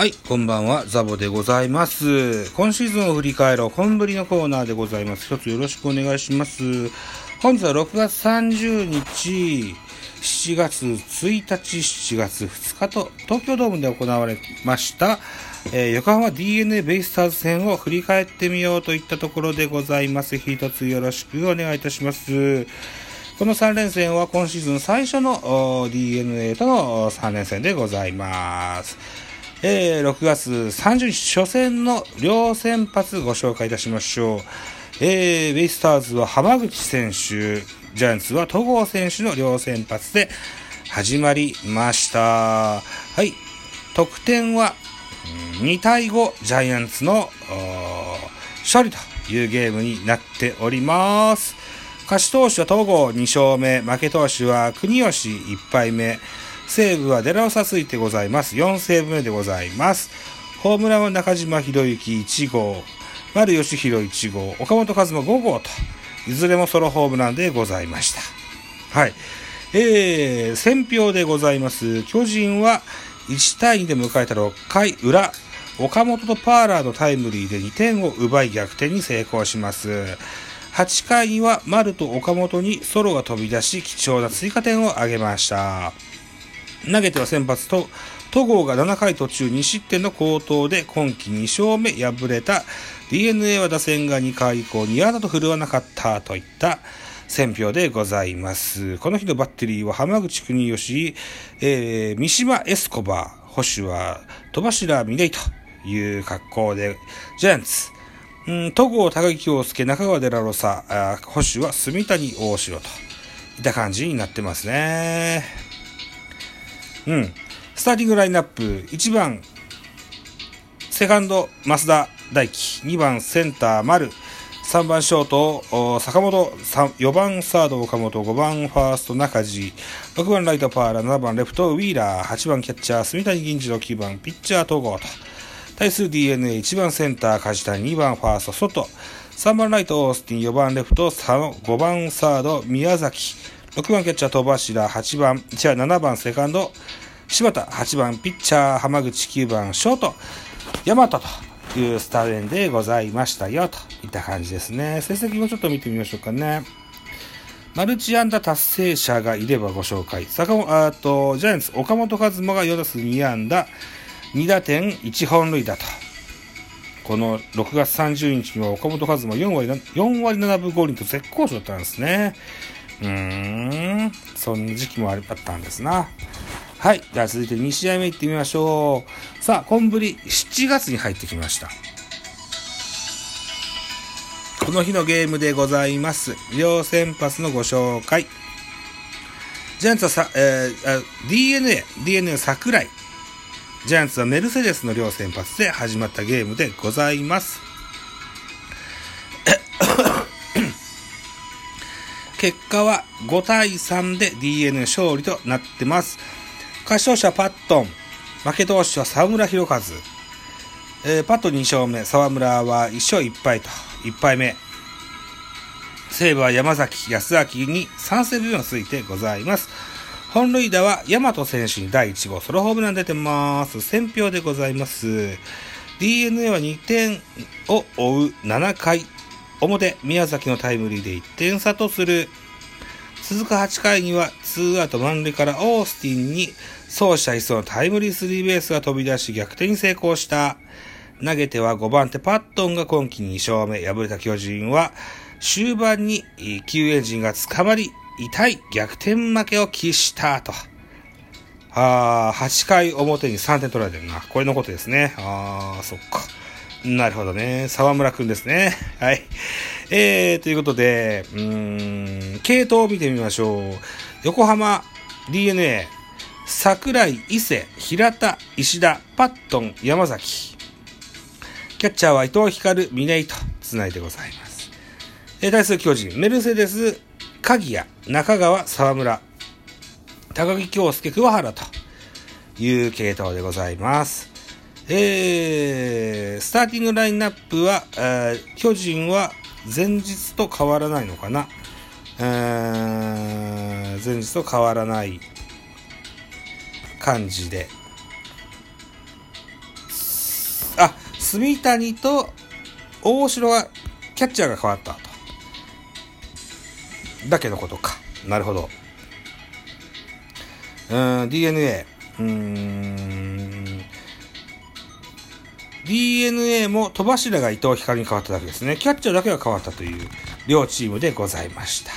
はい、こんばんは、ザボでございます。今シーズンを振り返ろう、本ぶりのコーナーでございます。一つよろしくお願いします。本日は6月30日、7月1日、7月2日と、東京ドームで行われました、えー横浜 DNA ベイスターズ戦を振り返ってみようといったところでございます。一つよろしくお願いいたします。この3連戦は今シーズン最初の DNA との3連戦でございます。えー6月30日初戦の両先発ご紹介いたしましょう。えーベイスターズは浜口選手、ジャイアンツは戸郷選手の両先発で始まりました。はい。得点は2対5ジャイアンツの勝利というゲームになっております。勝ち投手は戸郷2勝目、負け投手は国吉1敗目、西武はデラオサついてございます。4セーブ目でございます。ホームランは中島博之1号、丸義弘1号、岡本和真5号と、いずれもソロホームランでございました。はい。えー、選票でございます。巨人は1対2で迎えた6回裏、岡本とパーラーのタイムリーで2点を奪い逆転に成功します。8回には丸と岡本にソロが飛び出し貴重な追加点を挙げました。投げては先発と戸郷が7回途中2失点の好投で今季2勝目。敗れた DNA は打線が2回以降2安打と振るわなかったといった選票でございます。この日のバッテリーは浜口国義、えー三島エスコバー、保守は戸柱峰井という格好で、ジャイアンツ、うん、戸郷、高木京介、中川デラロサ、あ保守は住谷大城と。いった感じになってますね。うん。スターティングラインナップ、1番、セカンド、増田大輝、2番、センター、丸、3番、ショート、お坂本、4番、サード、岡本、5番、ファースト、中地、6番、ライト、パーラ、7番、レフト、ウィーラー、8番、キャッチャー、住谷銀次郎、9番、ピッチャー、統合と。対する DNA、1番、センター、梶谷、2番、ファースト、外、3番、ライト、オースティン、4番、レフト、5番、サード、宮崎、6番、キャッチャー、戸柱、8番、違う、7番、セカンド、柴田、8番、ピッチャー、浜口、9番、ショート、大和というスタメンでございましたよ、といった感じですね。成績もちょっと見てみましょうかね。マルチ安打達成者がいればご紹介。坂本、あと、ジャイアンツ、岡本和真が4打数2安打、2打点1本塁打と。この6月30日には岡本和真4割、4割7分5厘と絶好調だったんですね。うーん、そんな時期もあったんですな。はい。では続いて2試合目行ってみましょう。さあ、コンブリ7月に入ってきました。この日のゲームでございます。両先発のご紹介。ジャイアンツはさ、えー、DNA、DNA 桜井。ジャイアンツはメルセデスの両先発で始まったゲームでございます。結果は5対3で DNA 勝利となってます。勝ち投手はパットン、負け投手は沢村博和。えーパット2勝目、沢村は1勝1敗と、1敗目。西武は山崎康明に3セーブがついてございます。本塁打は大和選手に第1号ソロホームラン出てます。選票でございます。DNA は2点を追う7回表、宮崎のタイムリーで1点差とする。続く8回には2アウト満塁からオースティンに走者一掃のタイムリースリーベースが飛び出し逆転に成功した。投げては5番手パットンが今季2勝目。敗れた巨人は終盤に救援陣が捕まり痛い逆転負けを喫したと。あー8回表に3点取られてるな。これのことですね。あー、そっか。なるほどね。沢村くんですね。はい。えー、ということで、うーん、系統を見てみましょう。横浜 DNA、桜井、伊勢、平田、石田、パットン、山崎。キャッチャーは伊藤光、峰井と繋いでございます。えー対する巨人、メルセデス、鍵谷、中川、沢村、高木京介、桑原という系統でございます。えー、スターティングラインナップは、えー巨人は前日と変わらないのかな？えー前日と変わらない感じで、あ住谷と大城はキャッチャーが変わったと。だけのことか。なるほど。うん、DNA。うーん。DNA も戸柱が伊藤光に変わっただけですね。キャッチャーだけが変わったという両チームでございました。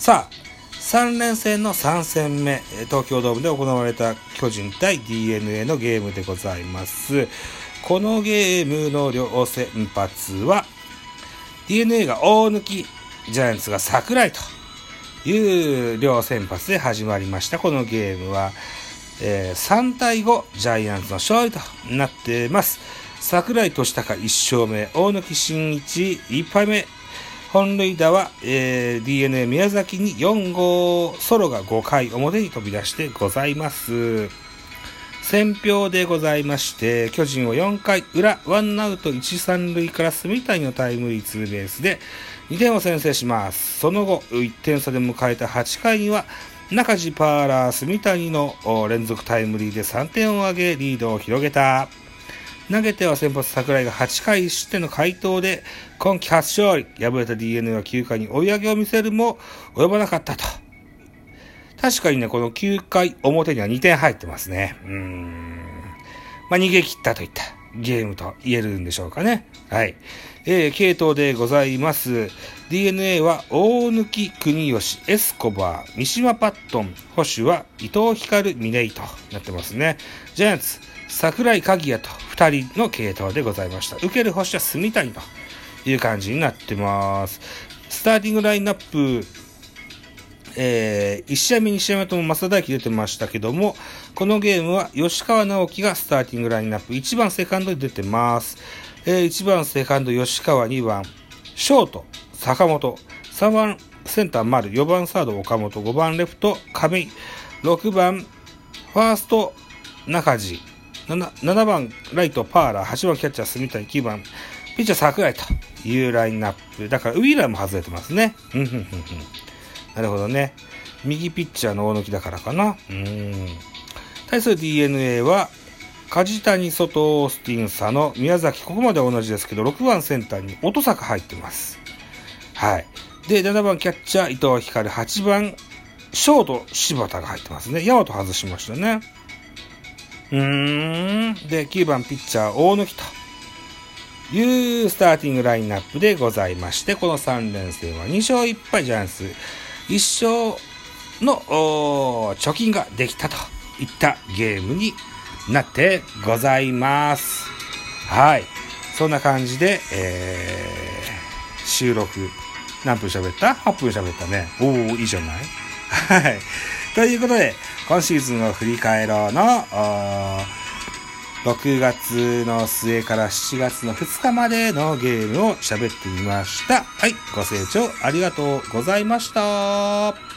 さあ、3連戦の3戦目、東京ドームで行われた巨人対 DNA のゲームでございます。このゲームの両先発は、DNA が大抜き、ジャイアンツが桜井という両先発で始まりました。このゲームは、えー3対5、ジャイアンツの勝利となっています。桜井俊孝1勝目、大貫慎一1敗目、本塁打は、えー DNA 宮崎に4号ソロが5回表に飛び出してございます。選票でございまして、巨人を4回裏、ワンアウト1、3塁から住谷のタイムリーツーベースで2点を先制します。その後、1点差で迎えた8回には、中地パーラー住谷の連続タイムリーで3点を挙げ、リードを広げた。投げては先発桜井が8回1失点の回答で今季初勝利。敗れた DNA は9回に追い上げを見せるも及ばなかったと。確かにね、この9回表には2点入ってますね。うん。まあ、逃げ切ったといったゲームと言えるんでしょうかね。はい。えー、系統でございます。DNA は大貫国吉、エスコバー、三島パットン、保守は伊藤光峰井となってますね。ジャイアンツ、桜井鍵谷と2人の系統でございました。受ける保守は住谷という感じになってます。スターティングラインナップ、えー、1試合目、2試合目とも増田大輝出てましたけども、このゲームは吉川直樹がスターティングラインナップ、1番セカンドで出てます。えー、1番セカンド吉川、2番ショート、坂本、3番センター丸、4番サード岡本、5番レフト亀井、6番ファースト中地、7, 7番ライトパーラー、8番キャッチャー住谷、9番ピッチャー桜井というラインナップ。だからウィーラーも外れてますね。うん。なるほどね。右ピッチャーの大抜きだからかな。うん。対する DNA は、梶谷、外、オースティン、佐野、宮崎、ここまで同じですけど、6番センターに音坂入ってます。はい。で、7番キャッチャー、伊藤光、8番、ショート、柴田が入ってますね。ヤマト外しましたね。うーん。で、9番ピッチャー、大貫と。いうスターティングラインナップでございまして、この3連戦は2勝1敗ジャイアンツ、1勝の貯金ができたといったゲームになってございます。はい。そんな感じで、えー、収録、何分喋った ?8 分喋ったね。おー、いいじゃない？はい。ということで、今シーズンを振り返ろうの、6月の末から7月の2日までのゲームを喋ってみました。はい、ご清聴ありがとうございました。